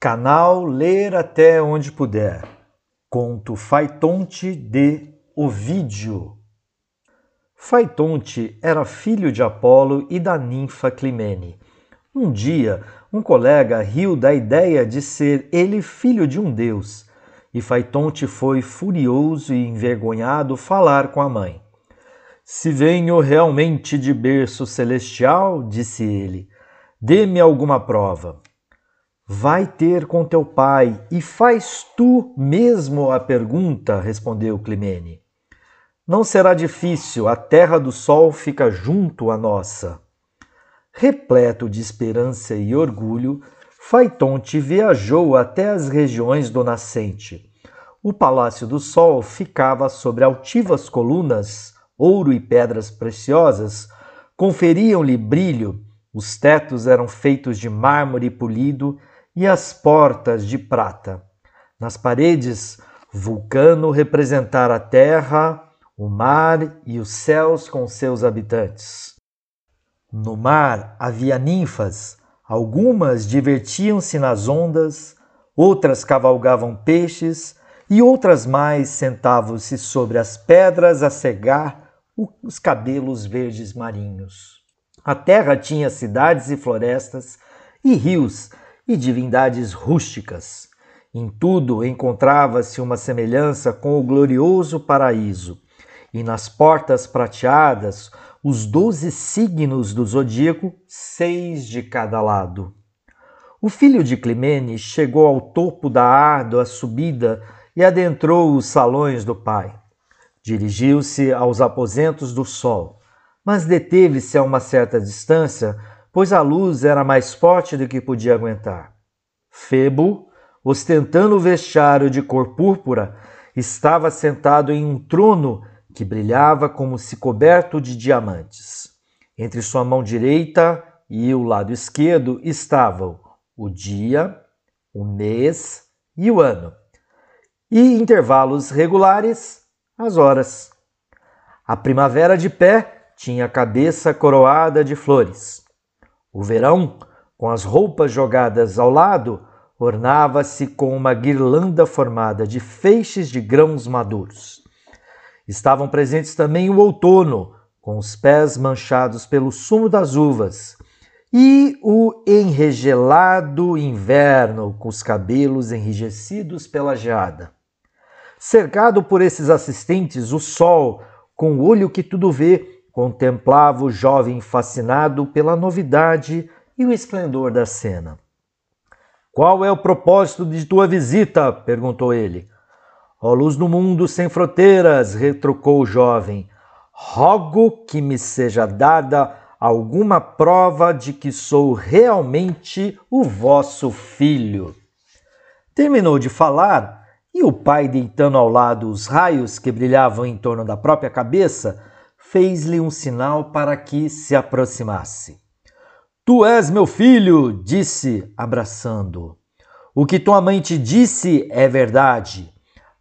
Canal Ler até onde puder. Conto Faitonte de Ovídio. Faitonte era filho de Apolo e da ninfa Climene. Um dia, um colega riu da ideia de ser ele filho de um deus, e Faitonte foi furioso e envergonhado falar com a mãe. Se venho realmente de berço celestial, disse ele, dê-me alguma prova. Vai ter com teu pai e faz tu mesmo a pergunta, respondeu Climene. Não será difícil, a terra do sol fica junto à nossa. Repleto de esperança e orgulho, Faitonte viajou até as regiões do nascente. O Palácio do Sol ficava sobre altivas colunas, ouro e pedras preciosas conferiam-lhe brilho, os tetos eram feitos de mármore polido e as portas de prata. Nas paredes, Vulcano representara a terra, o mar e os céus com seus habitantes. No mar havia ninfas, algumas divertiam-se nas ondas, outras cavalgavam peixes e outras mais sentavam-se sobre as pedras a cegar os cabelos verdes marinhos. A terra tinha cidades e florestas e rios e divindades rústicas. Em tudo encontrava-se uma semelhança com o glorioso paraíso, e nas portas prateadas os doze signos do zodíaco, seis de cada lado. O filho de Climene chegou ao topo da árdua subida e adentrou os salões do pai. Dirigiu-se aos aposentos do sol, mas deteve-se a uma certa distância pois a luz era mais forte do que podia aguentar. Febo, ostentando o vestiário de cor púrpura, estava sentado em um trono que brilhava como se coberto de diamantes. Entre sua mão direita e o lado esquerdo estavam o dia, o mês e o ano, e intervalos regulares, as horas. A primavera de pé tinha a cabeça coroada de flores. O verão, com as roupas jogadas ao lado, ornava-se com uma guirlanda formada de feixes de grãos maduros. Estavam presentes também o outono, com os pés manchados pelo sumo das uvas, e o enregelado inverno, com os cabelos enrijecidos pela geada. Cercado por esses assistentes, o sol, com o olho que tudo vê, contemplava o jovem fascinado pela novidade e o esplendor da cena. Qual é o propósito de tua visita? perguntou ele. Ó luz do mundo sem fronteiras, retrucou o jovem, rogo que me seja dada alguma prova de que sou realmente o vosso filho. Terminou de falar e o pai, deitando ao lado os raios que brilhavam em torno da própria cabeça, fez-lhe um sinal para que se aproximasse. Tu és meu filho, disse, abraçando. O que tua mãe te disse é verdade.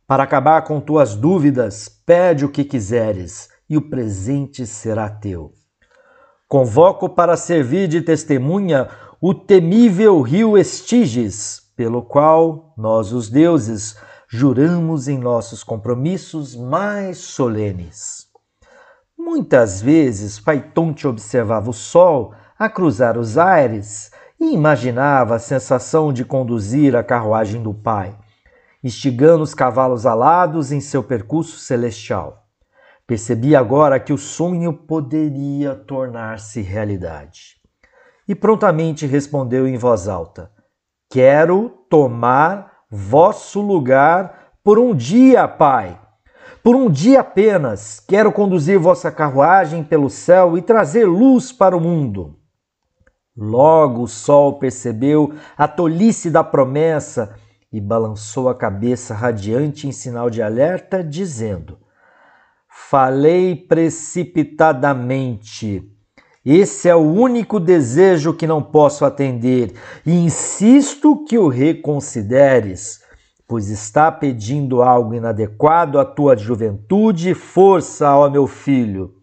Para acabar com tuas dúvidas, pede o que quiseres, e o presente será teu. Convoco para servir de testemunha o temível rio Estíges, pelo qual nós, os deuses, juramos em nossos compromissos mais solenes. Muitas vezes Paitonte observava o sol a cruzar os ares e imaginava a sensação de conduzir a carruagem do pai, instigando os cavalos alados em seu percurso celestial. Percebia agora que o sonho poderia tornar-se realidade. E prontamente respondeu em voz alta: Quero tomar vosso lugar por um dia, pai. Por um dia apenas quero conduzir vossa carruagem pelo céu e trazer luz para o mundo. Logo o sol percebeu a tolice da promessa e balançou a cabeça radiante em sinal de alerta, dizendo: Falei precipitadamente. Esse é o único desejo que não posso atender e insisto que o reconsideres pois está pedindo algo inadequado à tua juventude força, ó meu filho.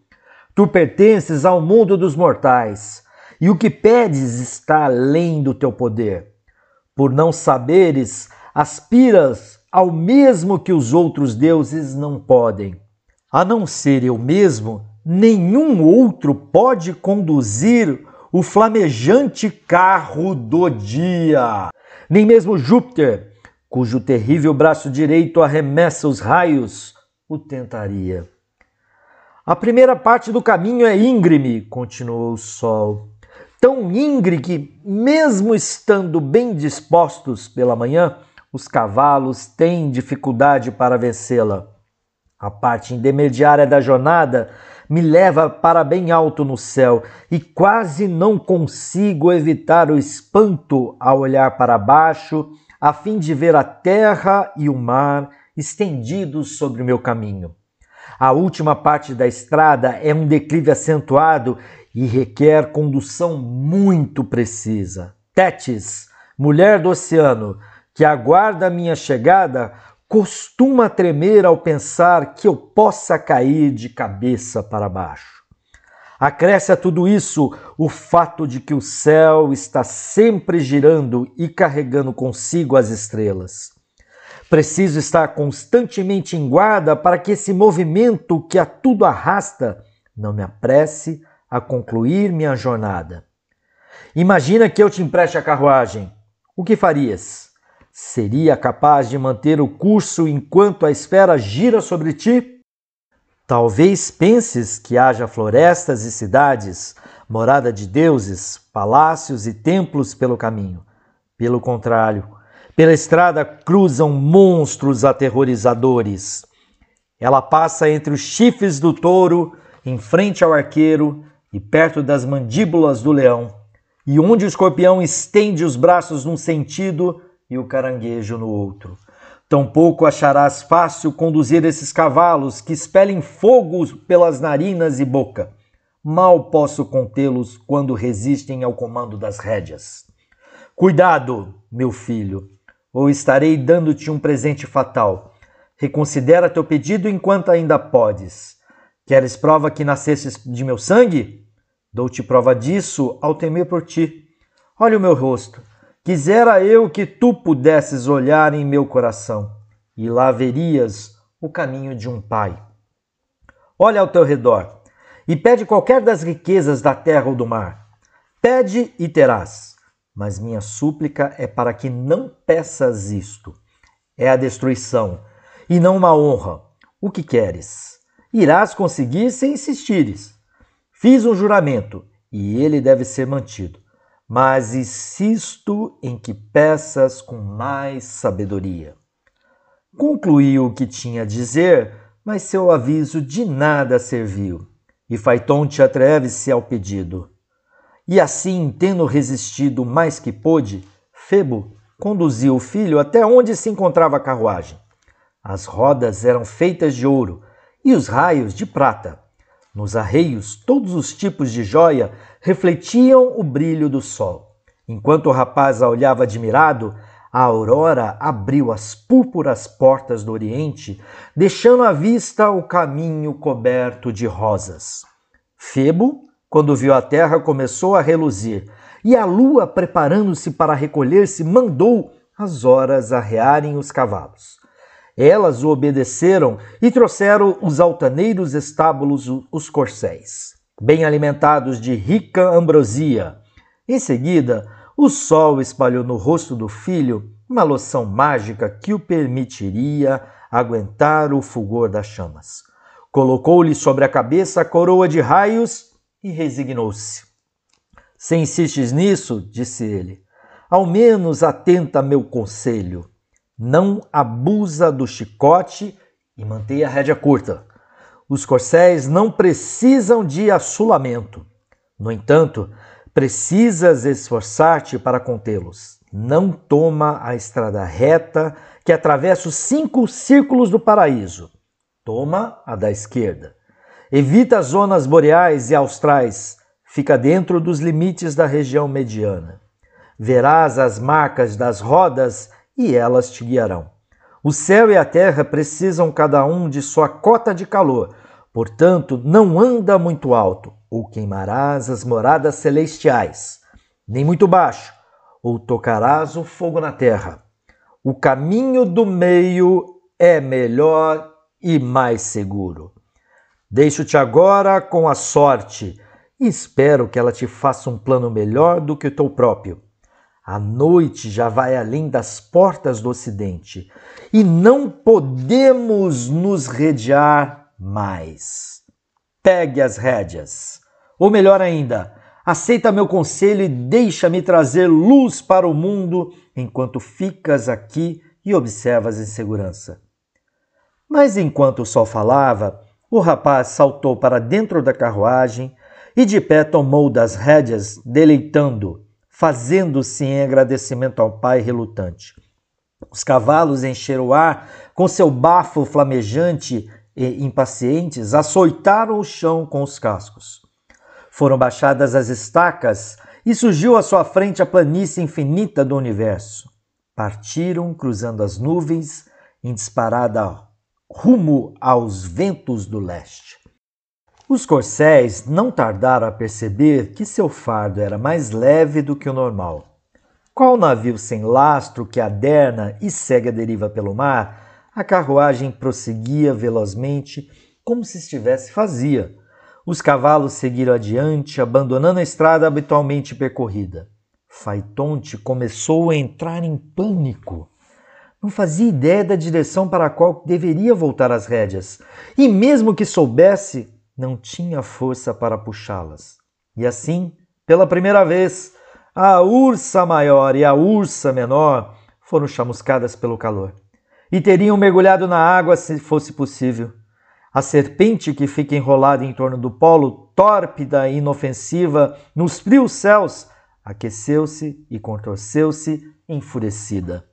Tu pertences ao mundo dos mortais, e o que pedes está além do teu poder. por não saberes, aspiras ao mesmo que os outros deuses não podem. A não ser eu mesmo, nenhum outro pode conduzir o flamejante carro do dia. Nem mesmo Júpiter, cujo terrível braço direito arremessa os raios, o tentaria. A primeira parte do caminho é íngreme, continuou o sol. Tão íngreme que, mesmo estando bem dispostos pela manhã, os cavalos têm dificuldade para vencê-la. A parte intermediária da jornada me leva para bem alto no céu e quase não consigo evitar o espanto ao olhar para baixo, a fim de ver a terra e o mar estendidos sobre o meu caminho. A última parte da estrada é um declive acentuado e requer condução muito precisa. Tétis, mulher do oceano, que aguarda a minha chegada costuma tremer ao pensar que eu possa cair de cabeça para baixo. Acresce a tudo isso o fato de que o céu está sempre girando e carregando consigo as estrelas. Preciso estar constantemente em guarda para que esse movimento que a tudo arrasta não me apresse a concluir minha jornada. Imagina que eu te empreste a carruagem. O que farias? Seria capaz de manter o curso enquanto a esfera gira sobre ti? Talvez penses que haja florestas e cidades, morada de deuses, palácios e templos pelo caminho. Pelo contrário, pela estrada cruzam monstros aterrorizadores. Ela passa entre os chifres do touro, em frente ao arqueiro e perto das mandíbulas do leão, e onde o escorpião estende os braços num sentido e o caranguejo no outro. Tampouco acharás fácil conduzir esses cavalos que expelem fogo pelas narinas e boca. Mal posso contê-los quando resistem ao comando das rédeas. Cuidado, meu filho, ou estarei dando-te um presente fatal. Reconsidera teu pedido enquanto ainda podes. Queres prova que nascestes de meu sangue? Dou-te prova disso ao temer por ti. Olha o meu rosto Quisera eu que tu pudesses olhar em meu coração, e lá verias o caminho de um pai. Olha ao teu redor e pede qualquer das riquezas da terra ou do mar. Pede e terás. Mas minha súplica é para que não peças isto. É a destruição, e não uma honra. O que queres? Irás conseguir se insistires. Fiz um juramento, e ele deve ser mantido mas insisto em que peças com mais sabedoria. Concluiu o que tinha a dizer, mas seu aviso de nada serviu, e Faitonte atreve-se ao pedido. E assim, tendo resistido mais que pôde, Febo conduziu o filho até onde se encontrava a carruagem. As rodas eram feitas de ouro e os raios de prata. Nos arreios, todos os tipos de joia refletiam o brilho do sol. Enquanto o rapaz a olhava admirado, a aurora abriu as púrpuras portas do Oriente, deixando à vista o caminho coberto de rosas. Febo, quando viu a terra, começou a reluzir, e a lua, preparando-se para recolher-se, mandou as horas arrearem os cavalos. Elas o obedeceram e trouxeram os altaneiros estábulos os corcéis, bem alimentados de rica ambrosia. Em seguida, o sol espalhou no rosto do filho uma loção mágica que o permitiria aguentar o fulgor das chamas. Colocou-lhe sobre a cabeça a coroa de raios e resignou-se. Se insistes nisso, disse ele, ao menos atenta a meu conselho não abusa do chicote e mantenha a rédea curta. Os corcéis não precisam de assulamento. No entanto, precisas esforçar-te para contê-los. Não toma a estrada reta que atravessa os cinco círculos do paraíso. Toma a da esquerda. Evita as zonas boreais e austrais. Fica dentro dos limites da região mediana. Verás as marcas das rodas e elas te guiarão. O céu e a terra precisam cada um de sua cota de calor, portanto, não anda muito alto, ou queimarás as moradas celestiais, nem muito baixo, ou tocarás o fogo na terra. O caminho do meio é melhor e mais seguro. Deixo-te agora com a sorte e espero que ela te faça um plano melhor do que o teu próprio. A noite já vai além das portas do ocidente e não podemos nos redear mais. Pegue as rédeas. Ou melhor ainda, aceita meu conselho e deixa-me trazer luz para o mundo enquanto ficas aqui e observas em segurança. Mas enquanto o sol falava, o rapaz saltou para dentro da carruagem e de pé tomou das rédeas, deleitando fazendo-se em agradecimento ao pai relutante. Os cavalos encheram o ar com seu bafo flamejante e impacientes, açoitaram o chão com os cascos. Foram baixadas as estacas e surgiu à sua frente a planície infinita do universo. Partiram cruzando as nuvens em disparada rumo aos ventos do leste. Os corcéis não tardaram a perceber que seu fardo era mais leve do que o normal. Qual navio sem lastro que aderna e segue a deriva pelo mar, a carruagem prosseguia velozmente, como se estivesse vazia. Os cavalos seguiram adiante, abandonando a estrada habitualmente percorrida. Faitonte começou a entrar em pânico. Não fazia ideia da direção para a qual deveria voltar as rédeas, e mesmo que soubesse, não tinha força para puxá-las. E assim, pela primeira vez, a ursa maior e a ursa menor foram chamuscadas pelo calor. E teriam mergulhado na água se fosse possível. A serpente que fica enrolada em torno do polo, tórpida e inofensiva, nos frios céus, aqueceu-se e contorceu-se enfurecida.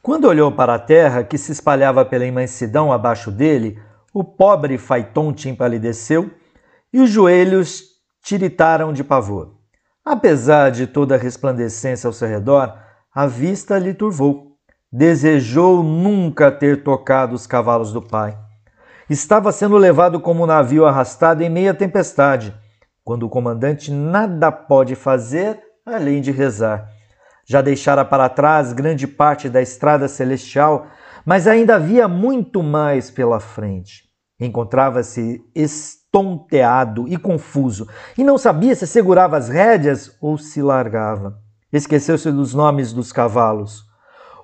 Quando olhou para a terra que se espalhava pela imensidão abaixo dele, o pobre Faitonte empalideceu e os joelhos tiritaram de pavor. Apesar de toda a resplandecência ao seu redor, a vista lhe turvou. Desejou nunca ter tocado os cavalos do pai. Estava sendo levado como um navio arrastado em meia tempestade, quando o comandante nada pode fazer além de rezar. Já deixara para trás grande parte da estrada celestial, mas ainda havia muito mais pela frente. Encontrava-se estonteado e confuso, e não sabia se segurava as rédeas ou se largava. Esqueceu-se dos nomes dos cavalos.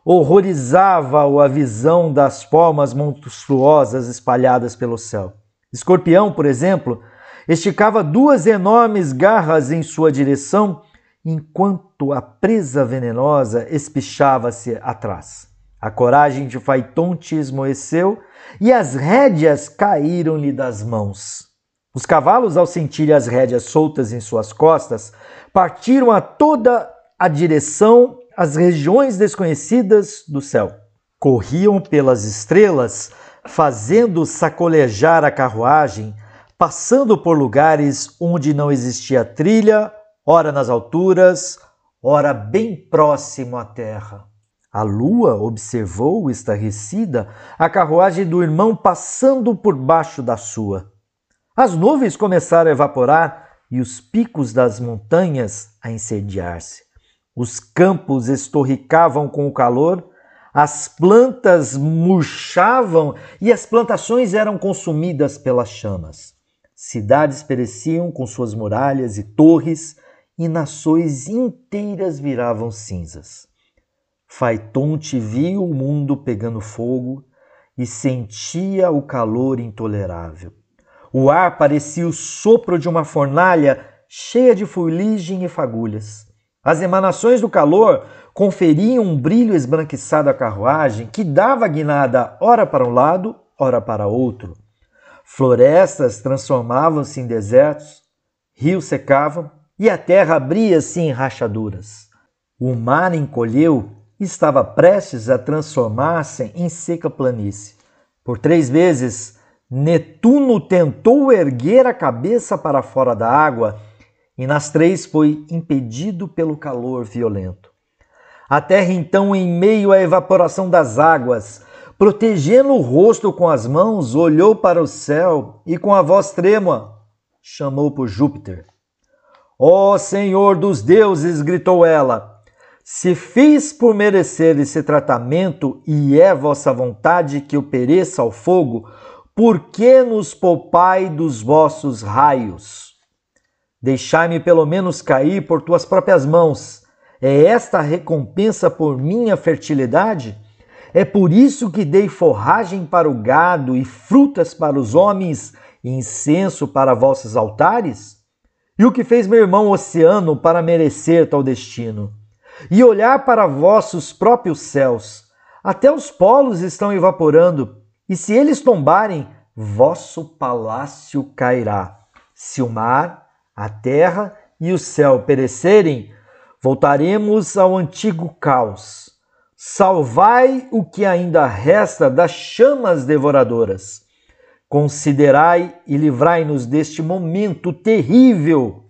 Horrorizava-o a visão das palmas monstruosas espalhadas pelo céu. Escorpião, por exemplo, esticava duas enormes garras em sua direção, enquanto a presa venenosa espichava-se atrás. A coragem de Faitonte esmoeceu e as rédeas caíram-lhe das mãos. Os cavalos, ao sentirem as rédeas soltas em suas costas, partiram a toda a direção às regiões desconhecidas do céu. Corriam pelas estrelas, fazendo sacolejar a carruagem, passando por lugares onde não existia trilha, ora nas alturas, ora bem próximo à terra. A lua observou, estarrecida, a carruagem do irmão passando por baixo da sua. As nuvens começaram a evaporar e os picos das montanhas a incendiar-se. Os campos estorricavam com o calor, as plantas murchavam e as plantações eram consumidas pelas chamas. Cidades pereciam com suas muralhas e torres, e nações inteiras viravam cinzas. Faitonte viu o mundo pegando fogo e sentia o calor intolerável. O ar parecia o sopro de uma fornalha cheia de fuligem e fagulhas. As emanações do calor conferiam um brilho esbranquiçado à carruagem que dava guinada ora para um lado, ora para outro. Florestas transformavam-se em desertos, rios secavam e a terra abria-se em rachaduras. O mar encolheu estava prestes a transformar-se em seca planície. Por três vezes, Netuno tentou erguer a cabeça para fora da água e nas três foi impedido pelo calor violento. A terra, então, em meio à evaporação das águas, protegendo o rosto com as mãos, olhou para o céu e, com a voz trêmula, chamou por Júpiter. Ó oh, Senhor dos deuses, gritou ela, se fiz por merecer esse tratamento e é vossa vontade que eu pereça ao fogo, por que nos poupai dos vossos raios? Deixai-me pelo menos cair por tuas próprias mãos. É esta a recompensa por minha fertilidade? É por isso que dei forragem para o gado e frutas para os homens e incenso para vossos altares? E o que fez meu irmão Oceano para merecer tal destino? E olhar para vossos próprios céus. Até os polos estão evaporando, e se eles tombarem, vosso palácio cairá. Se o mar, a terra e o céu perecerem, voltaremos ao antigo caos Salvai o que ainda resta das chamas devoradoras. Considerai e livrai-nos deste momento terrível.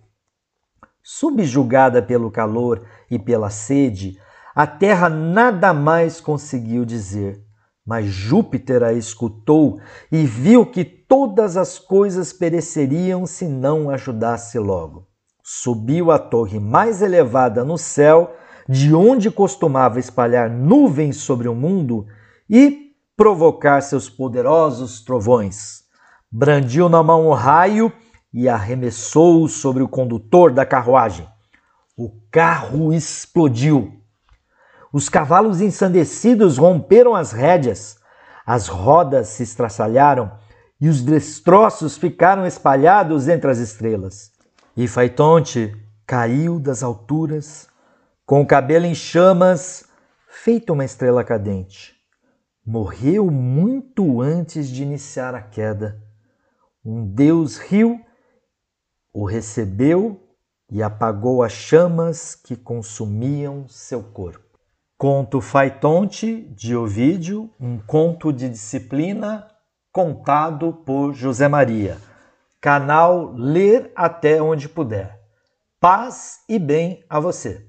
Subjugada pelo calor e pela sede, a terra nada mais conseguiu dizer. Mas Júpiter a escutou e viu que todas as coisas pereceriam se não ajudasse logo. Subiu à torre mais elevada no céu de onde costumava espalhar nuvens sobre o mundo e provocar seus poderosos trovões. Brandiu na mão o raio e arremessou sobre o condutor da carruagem. O carro explodiu. Os cavalos ensandecidos romperam as rédeas, as rodas se estraçalharam e os destroços ficaram espalhados entre as estrelas. E Faitonte caiu das alturas com o cabelo em chamas, feito uma estrela cadente. Morreu muito antes de iniciar a queda. Um deus riu, o recebeu e apagou as chamas que consumiam seu corpo. Conto Faitonte de Ovídio, um conto de disciplina contado por José Maria. Canal Ler Até Onde Puder. Paz e bem a você.